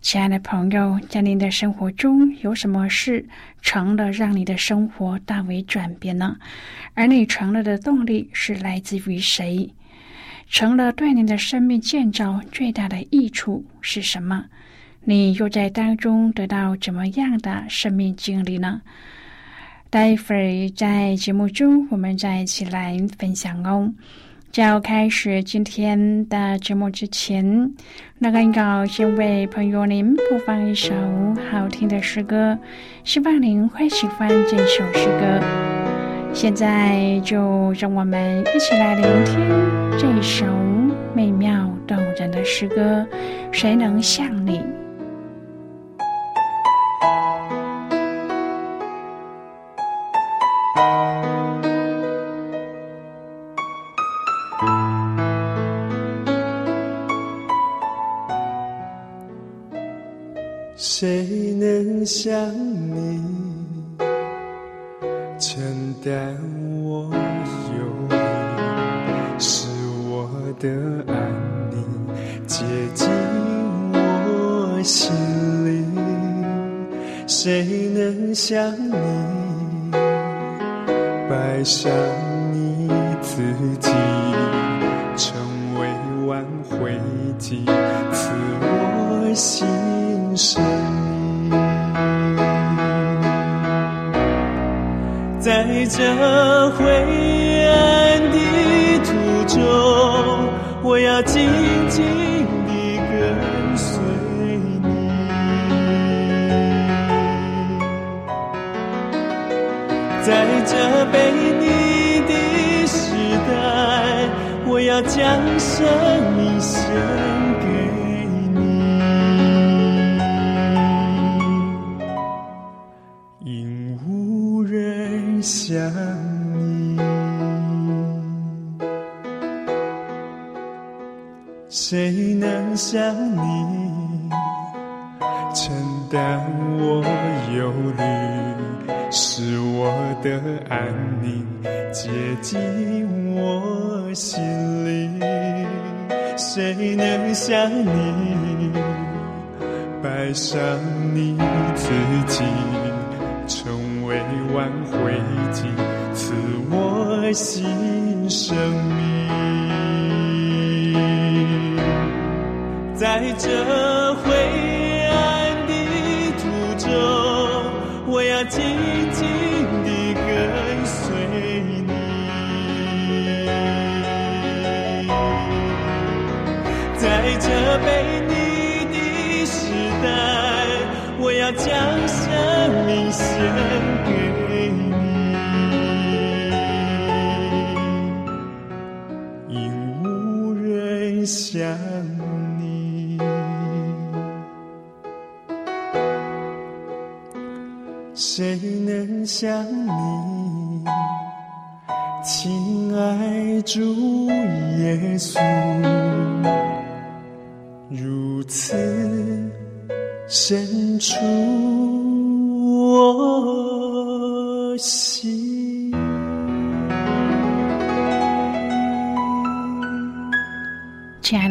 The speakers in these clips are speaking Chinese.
亲爱的朋友，在您的生活中有什么事成了，让你的生活大为转变呢？而你成了的动力是来自于谁？成了对你的生命建造最大的益处是什么？你又在当中得到怎么样的生命经历呢？待会儿在节目中，我们再一起来分享哦。在要开始今天的节目之前，那个要先为朋友您播放一首好听的诗歌，希望您会喜欢这首诗歌。现在就让我们一起来聆听这首美妙动人的诗歌。谁能像你？想你承担我忧虑，使我的安宁接近我心里？谁能像你摆上你自己，成为挽回剂，赐我心？生在这灰暗的途中，我要紧紧地跟随你。在这被你的时代，我要将生命献。想你承担我忧虑，是我的安宁接近我心里？谁能像你爱上你自己，成为挽回剂，赐我新生命？在这灰暗的途中，我要紧紧地跟随你。在这背你的时代，我要将生命献给你，因无人相谁能像你，亲爱主耶稣，如此深处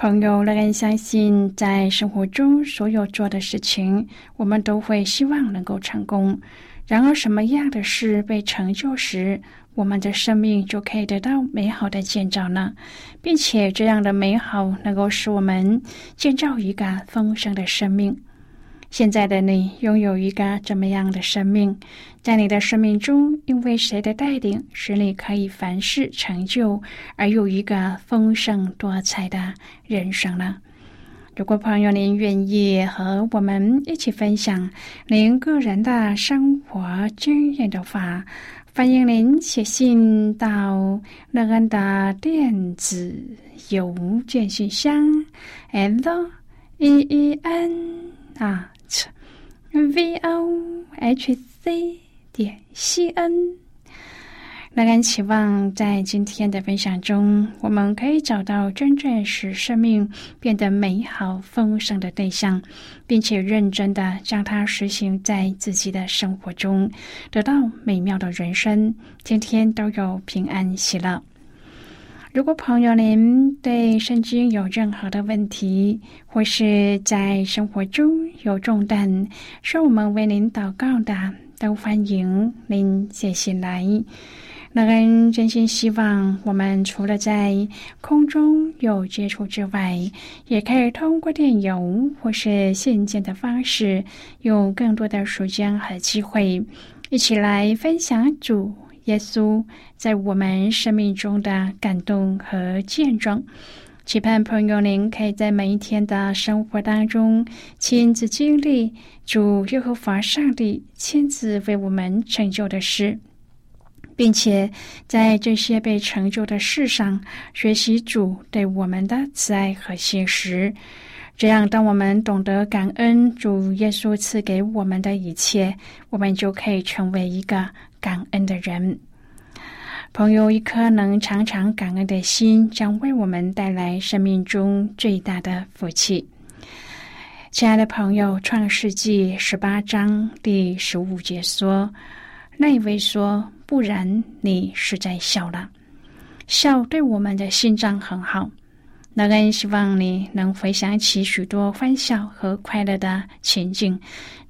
朋友，乐人相信，在生活中所有做的事情，我们都会希望能够成功。然而，什么样的事被成就时，我们的生命就可以得到美好的建造呢？并且，这样的美好能够使我们建造一个丰盛的生命。现在的你拥有一个怎么样的生命？在你的生命中，因为谁的带领，使你可以凡事成就，而有一个丰盛多彩的人生呢？如果朋友您愿意和我们一起分享您个人的生活经验的话，欢迎您写信到乐恩的电子邮件信箱，l e e n 啊。V o h c 点 c n，那人期望在今天的分享中，我们可以找到真正使生命变得美好丰盛的对象，并且认真的将它实行在自己的生活中，得到美妙的人生，天天都有平安喜乐。如果朋友您对圣经有任何的问题，或是在生活中有重担，需要我们为您祷告的，都欢迎您写信来。乐恩真心希望，我们除了在空中有接触之外，也可以通过电邮或是信件的方式，有更多的时间和机会，一起来分享主。耶稣在我们生命中的感动和见证，期盼朋友您可以在每一天的生活当中亲自经历主耶和华上帝亲自为我们成就的事，并且在这些被成就的事上学习主对我们的慈爱和信实。这样，当我们懂得感恩主耶稣赐给我们的一切，我们就可以成为一个。感恩的人，朋友，一颗能常常感恩的心，将为我们带来生命中最大的福气。亲爱的朋友，《创世纪》十八章第十五节说：“那一位说，不然你是在笑了。笑对我们的心脏很好。那人希望你能回想起许多欢笑和快乐的情景。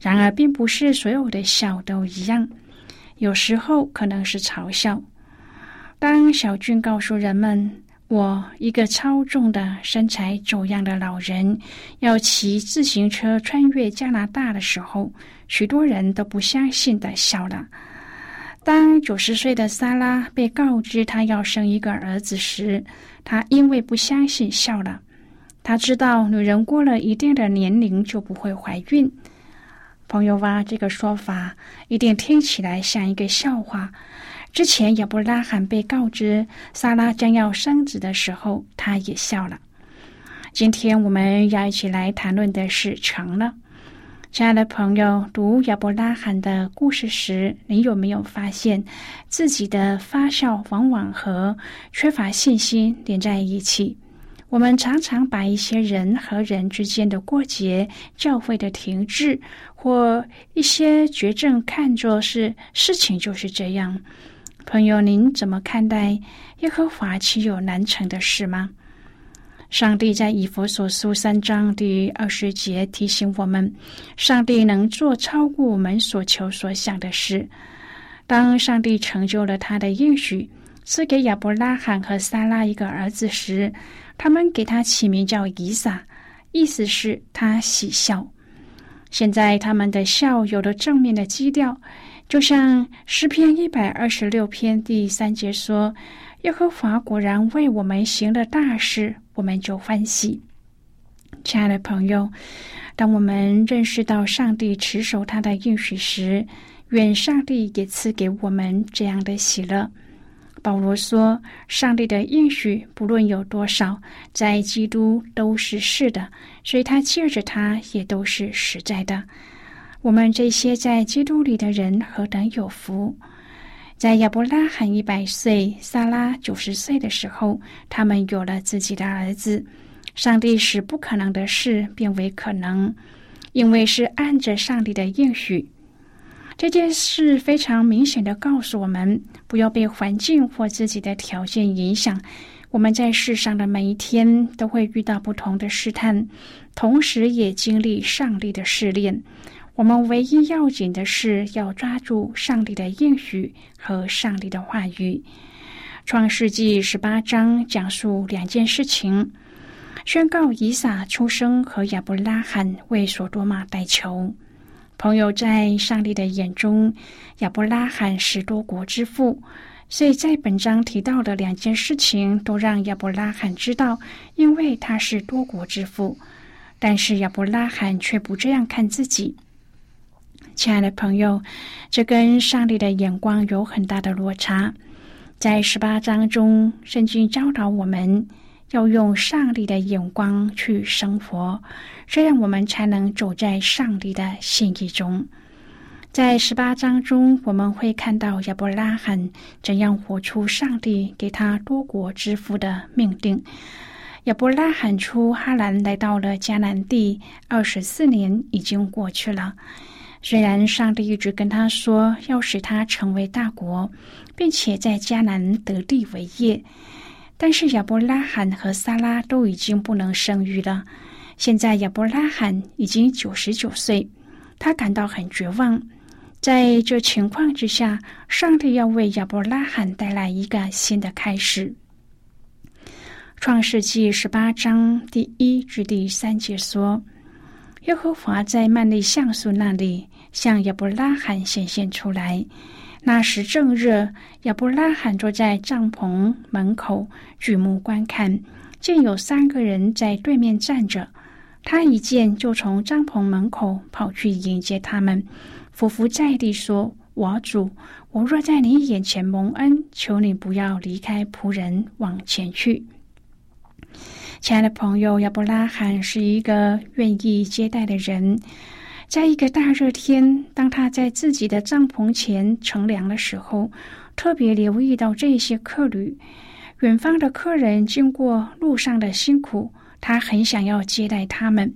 然而，并不是所有的笑都一样。”有时候可能是嘲笑。当小俊告诉人们：“我一个超重的、身材走样的老人要骑自行车穿越加拿大的时候，许多人都不相信的笑了。当九十岁的萨拉被告知她要生一个儿子时，她因为不相信笑了。她知道女人过了一定的年龄就不会怀孕。朋友哇，这个说法一定听起来像一个笑话。之前亚伯拉罕被告知萨拉将要生子的时候，他也笑了。今天我们要一起来谈论的是成了。亲爱的朋友，读亚伯拉罕的故事时，你有没有发现自己的发笑往往和缺乏信心连在一起？我们常常把一些人和人之间的过节、教会的停滞或一些绝症看作是事情就是这样。朋友，您怎么看待耶和华岂有难成的事吗？上帝在以佛所书三章第二十节提醒我们：上帝能做超过我们所求所想的事。当上帝成就了他的应许，赐给亚伯拉罕和撒拉一个儿子时，他们给他起名叫以撒，意思是他喜笑。现在他们的笑有了正面的基调，就像诗篇一百二十六篇第三节说：“耶和华果然为我们行了大事，我们就欢喜。”亲爱的朋友，当我们认识到上帝持守他的应许时，愿上帝也赐给我们这样的喜乐。保罗说：“上帝的应许不论有多少，在基督都是是的，所以他借着他也都是实在的。我们这些在基督里的人何等有福！在亚伯拉罕一百岁、撒拉九十岁的时候，他们有了自己的儿子。上帝使不可能的事变为可能，因为是按着上帝的应许。这件事非常明显的告诉我们，不要被环境或自己的条件影响。我们在世上的每一天都会遇到不同的试探，同时也经历上帝的试炼。我们唯一要紧的是要抓住上帝的应许和上帝的话语。创世纪十八章讲述两件事情。宣告以撒出生和亚伯拉罕为所多玛代求。朋友在上帝的眼中，亚伯拉罕是多国之父，所以在本章提到的两件事情都让亚伯拉罕知道，因为他是多国之父。但是亚伯拉罕却不这样看自己。亲爱的朋友，这跟上帝的眼光有很大的落差。在十八章中，圣经教导我们。要用上帝的眼光去生活，这样我们才能走在上帝的心意中。在十八章中，我们会看到亚伯拉罕怎样活出上帝给他多国之父的命定。亚伯拉罕出哈兰来到了迦南地，二十四年已经过去了。虽然上帝一直跟他说要使他成为大国，并且在迦南得地为业。但是亚伯拉罕和撒拉都已经不能生育了。现在亚伯拉罕已经九十九岁，他感到很绝望。在这情况之下，上帝要为亚伯拉罕带来一个新的开始。创世纪十八章第一至第三节说：“耶和华在曼利橡树那里向亚伯拉罕显现出来。”那时正热，亚伯拉罕坐在帐篷门口，举目观看，见有三个人在对面站着。他一见，就从帐篷门口跑去迎接他们，伏伏在地说：“我主，我若在你眼前蒙恩，求你不要离开仆人，往前去。”亲爱的朋友，亚伯拉罕是一个愿意接待的人。在一个大热天，当他在自己的帐篷前乘凉的时候，特别留意到这些客旅。远方的客人经过路上的辛苦，他很想要接待他们。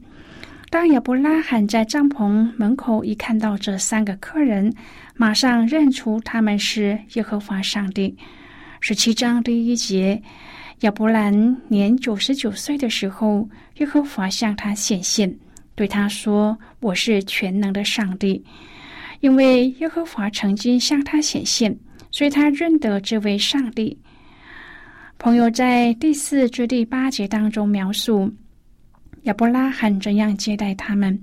当亚伯拉罕在帐篷门口一看到这三个客人，马上认出他们是耶和华上帝。十七章第一节，亚伯兰年九十九岁的时候，耶和华向他显现。对他说：“我是全能的上帝，因为耶和华曾经向他显现，所以他认得这位上帝。”朋友在第四至第八节当中描述亚伯拉罕怎样接待他们。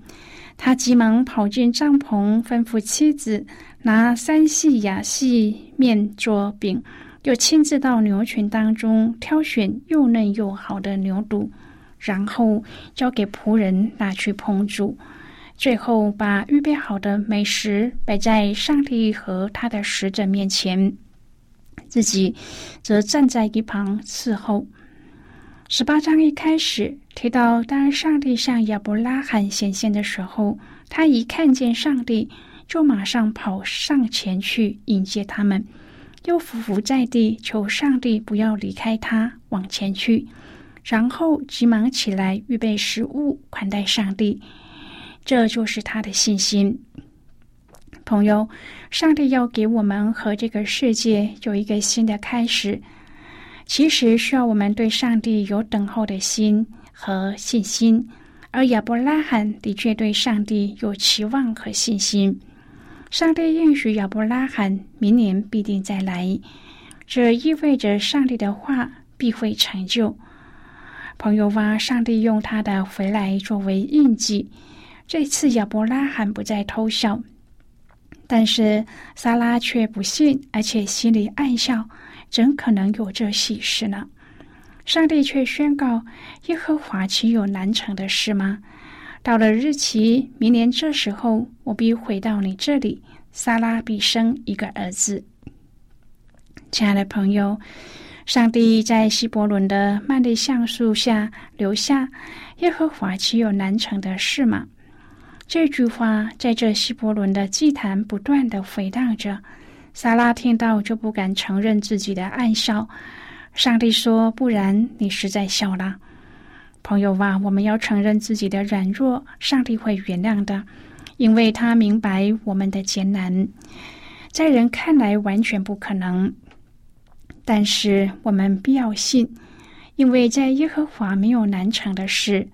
他急忙跑进帐篷，吩咐妻子拿三细亚细面做饼，又亲自到牛群当中挑选又嫩又好的牛肚。然后交给仆人拿去烹煮，最后把预备好的美食摆在上帝和他的使者面前，自己则站在一旁伺候。十八章一开始提到，当上帝向亚伯拉罕显现的时候，他一看见上帝，就马上跑上前去迎接他们，又伏伏在地求上帝不要离开他，往前去。然后急忙起来预备食物款待上帝，这就是他的信心。朋友，上帝要给我们和这个世界有一个新的开始，其实需要我们对上帝有等候的心和信心。而亚伯拉罕的确对上帝有期望和信心。上帝应许亚伯拉罕明年必定再来，这意味着上帝的话必会成就。朋友ว่า上帝用他的回来作为印记。这次亚伯拉罕不再偷笑，但是萨拉却不信，而且心里暗笑：怎可能有这喜事呢？上帝却宣告：耶和华岂有难成的事吗？到了日期，明年这时候，我必回到你这里，萨拉必生一个儿子。亲爱的朋友。上帝在希伯伦的曼利橡树下留下：“耶和华岂有难成的事吗？”这句话在这希伯伦的祭坛不断的回荡着。撒拉听到就不敢承认自己的爱笑。上帝说：“不然你实在笑了。”朋友啊，我们要承认自己的软弱，上帝会原谅的，因为他明白我们的艰难，在人看来完全不可能，但是我们必要信，因为在耶和华没有难成的事。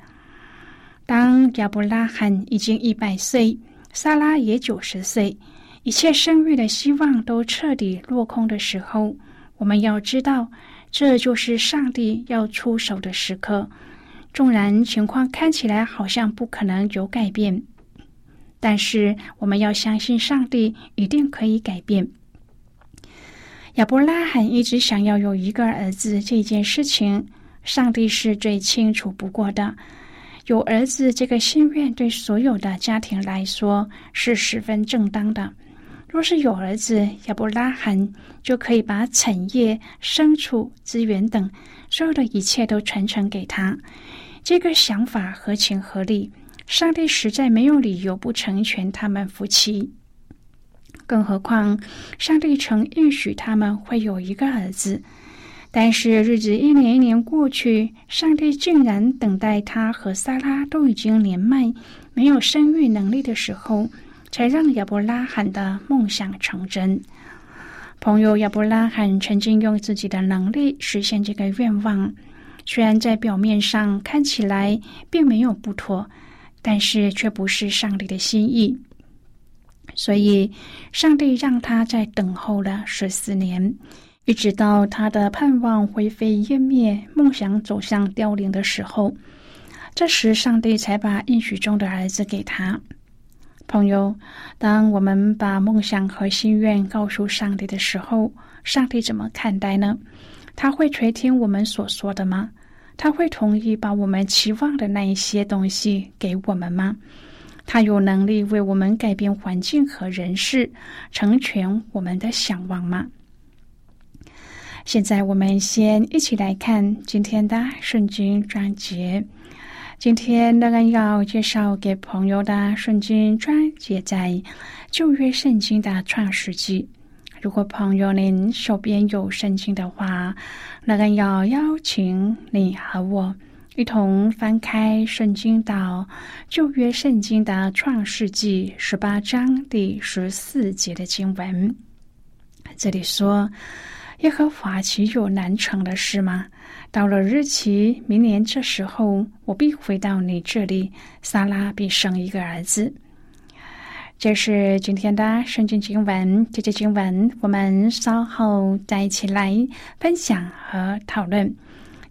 当亚伯拉罕已经一百岁，撒拉也九十岁，一切生育的希望都彻底落空的时候，我们要知道，这就是上帝要出手的时刻。纵然情况看起来好像不可能有改变，但是我们要相信上帝一定可以改变。亚伯拉罕一直想要有一个儿子这件事情，上帝是最清楚不过的。有儿子这个心愿对所有的家庭来说是十分正当的。若是有儿子，亚伯拉罕就可以把产业、牲畜、资源等所有的一切都传承给他。这个想法合情合理，上帝实在没有理由不成全他们夫妻。更何况，上帝曾应许他们会有一个儿子。但是日子一年一年过去，上帝竟然等待他和撒拉都已经年迈、没有生育能力的时候，才让亚伯拉罕的梦想成真。朋友亚伯拉罕曾经用自己的能力实现这个愿望。虽然在表面上看起来并没有不妥，但是却不是上帝的心意。所以，上帝让他在等候了十四年，一直到他的盼望灰飞烟灭、梦想走向凋零的时候，这时上帝才把应许中的儿子给他。朋友，当我们把梦想和心愿告诉上帝的时候，上帝怎么看待呢？他会垂听我们所说的吗？他会同意把我们期望的那一些东西给我们吗？他有能力为我们改变环境和人事，成全我们的向往吗？现在我们先一起来看今天的圣经章节。今天乐恩要介绍给朋友的圣经章节在旧约圣经的创世纪。如果朋友您手边有圣经的话，那个要邀请你和我一同翻开圣经到旧约圣经的创世纪十八章第十四节的经文。这里说：“耶和华岂有难成的事吗？到了日期，明年这时候，我必回到你这里，撒拉必生一个儿子。”这是今天的圣经经文，这节经文我们稍后再一起来分享和讨论。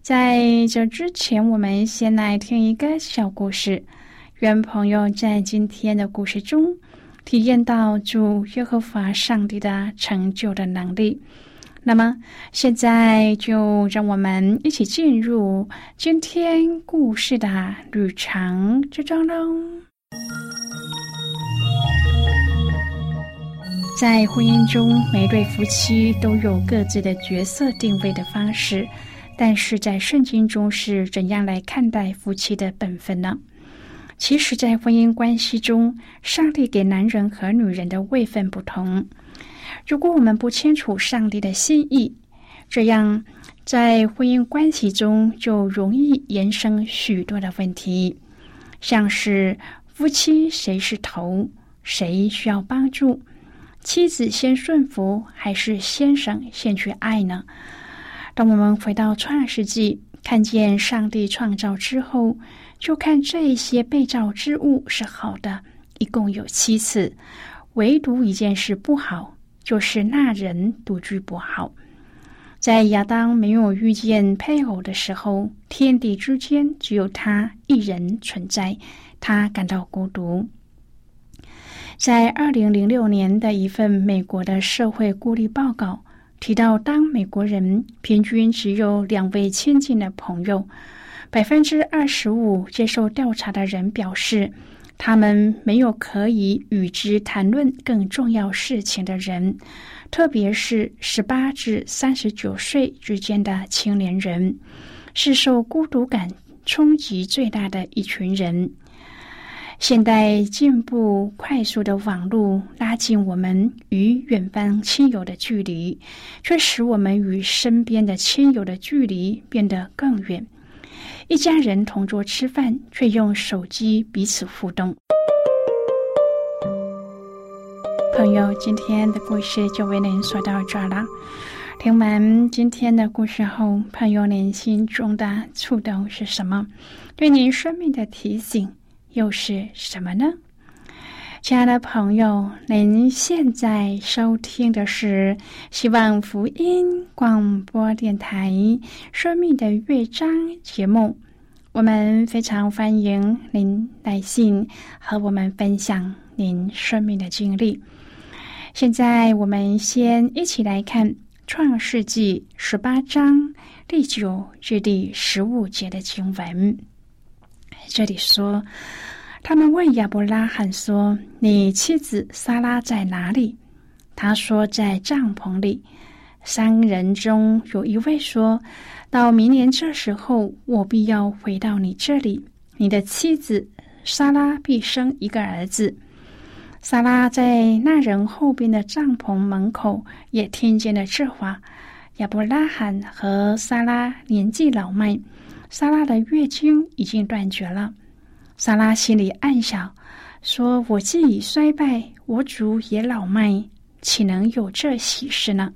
在这之前，我们先来听一个小故事。愿朋友在今天的故事中体验到主耶和华上帝的成就的能力。那么，现在就让我们一起进入今天故事的旅程之中喽。在婚姻中，每对夫妻都有各自的角色定位的方式，但是在圣经中是怎样来看待夫妻的本分呢？其实，在婚姻关系中，上帝给男人和女人的位分不同。如果我们不清楚上帝的心意，这样在婚姻关系中就容易衍生许多的问题，像是夫妻谁是头，谁需要帮助。妻子先顺服，还是先生先去爱呢？当我们回到创世纪，看见上帝创造之后，就看这一些被造之物是好的，一共有七次，唯独一件事不好，就是那人独居不好。在亚当没有遇见配偶的时候，天地之间只有他一人存在，他感到孤独。在二零零六年的一份美国的社会孤立报告提到，当美国人平均只有两位亲近的朋友，百分之二十五接受调查的人表示，他们没有可以与之谈论更重要事情的人，特别是十八至三十九岁之间的青年人，是受孤独感冲击最大的一群人。现代进步快速的网络拉近我们与远方亲友的距离，却使我们与身边的亲友的距离变得更远。一家人同桌吃饭，却用手机彼此互动。朋友，今天的故事就为您说到这儿了。听完今天的故事后，朋友您心中的触动是什么？对您生命的提醒？又是什么呢？亲爱的朋友，您现在收听的是希望福音广播电台《生命的乐章》节目。我们非常欢迎您来信和我们分享您生命的经历。现在，我们先一起来看《创世纪》十八章第九至第十五节的经文。这里说。他们问亚伯拉罕说：“你妻子撒拉在哪里？”他说：“在帐篷里。”三人中有一位说：“到明年这时候，我必要回到你这里，你的妻子撒拉必生一个儿子。”撒拉在那人后边的帐篷门口也听见了这话。亚伯拉罕和撒拉年纪老迈，莎拉的月经已经断绝了。莎拉心里暗想：“说我既已衰败，我主也老迈，岂能有这喜事呢？”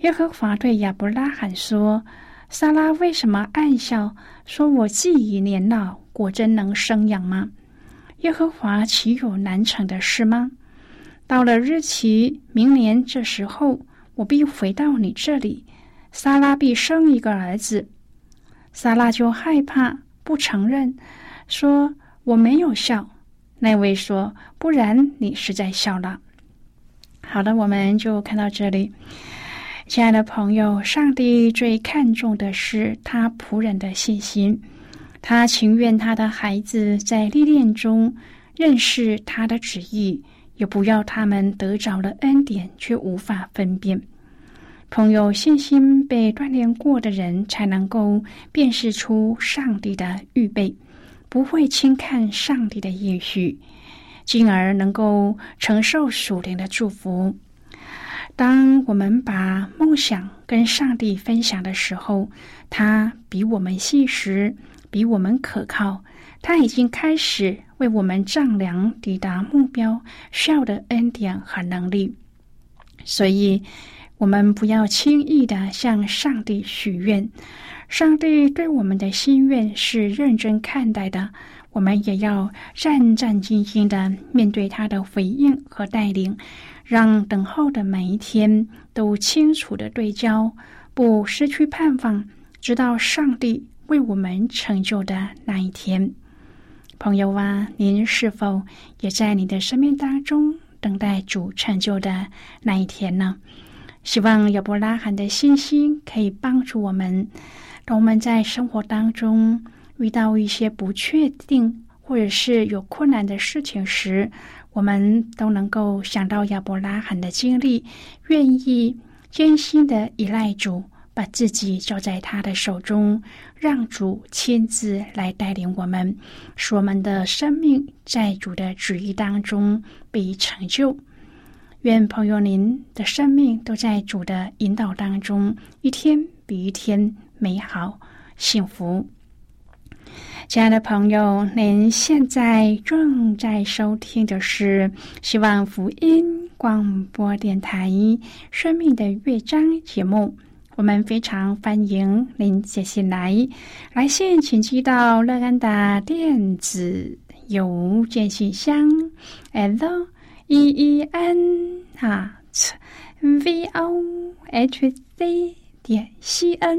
耶和华对亚伯拉罕说：“莎拉为什么暗笑？说我既已年老，果真能生养吗？耶和华岂有难成的事吗？到了日期，明年这时候，我必回到你这里，莎拉必生一个儿子。”萨拉就害怕，不承认。说我没有笑，那位说不然你是在笑了。好的，我们就看到这里，亲爱的朋友，上帝最看重的是他仆人的信心，他情愿他的孩子在历练中认识他的旨意，也不要他们得着了恩典却无法分辨。朋友，信心被锻炼过的人，才能够辨识出上帝的预备。不会轻看上帝的应许，进而能够承受属灵的祝福。当我们把梦想跟上帝分享的时候，他比我们信实，比我们可靠。他已经开始为我们丈量抵达目标需要的恩典和能力。所以，我们不要轻易的向上帝许愿。上帝对我们的心愿是认真看待的，我们也要战战兢兢的面对他的回应和带领，让等候的每一天都清楚的对焦，不失去盼望，直到上帝为我们成就的那一天。朋友啊，您是否也在你的生命当中等待主成就的那一天呢？希望亚伯拉罕的信心可以帮助我们。当我们在生活当中遇到一些不确定或者是有困难的事情时，我们都能够想到亚伯拉罕的经历，愿意艰辛的依赖主，把自己交在他的手中，让主亲自来带领我们，使我们的生命在主的旨意当中被成就。愿朋友您的生命都在主的引导当中，一天比一天。美好幸福，亲爱的朋友，您现在正在收听的是希望福音广播电台《生命的乐章》节目。我们非常欢迎您写信来，来信请寄到乐安的电子邮件信箱：l e e n 啊 v o h c 点 c n。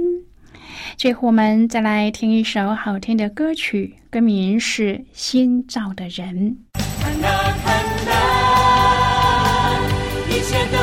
最后，我们再来听一首好听的歌曲，歌名是《新造的人》。看啊看啊，一切都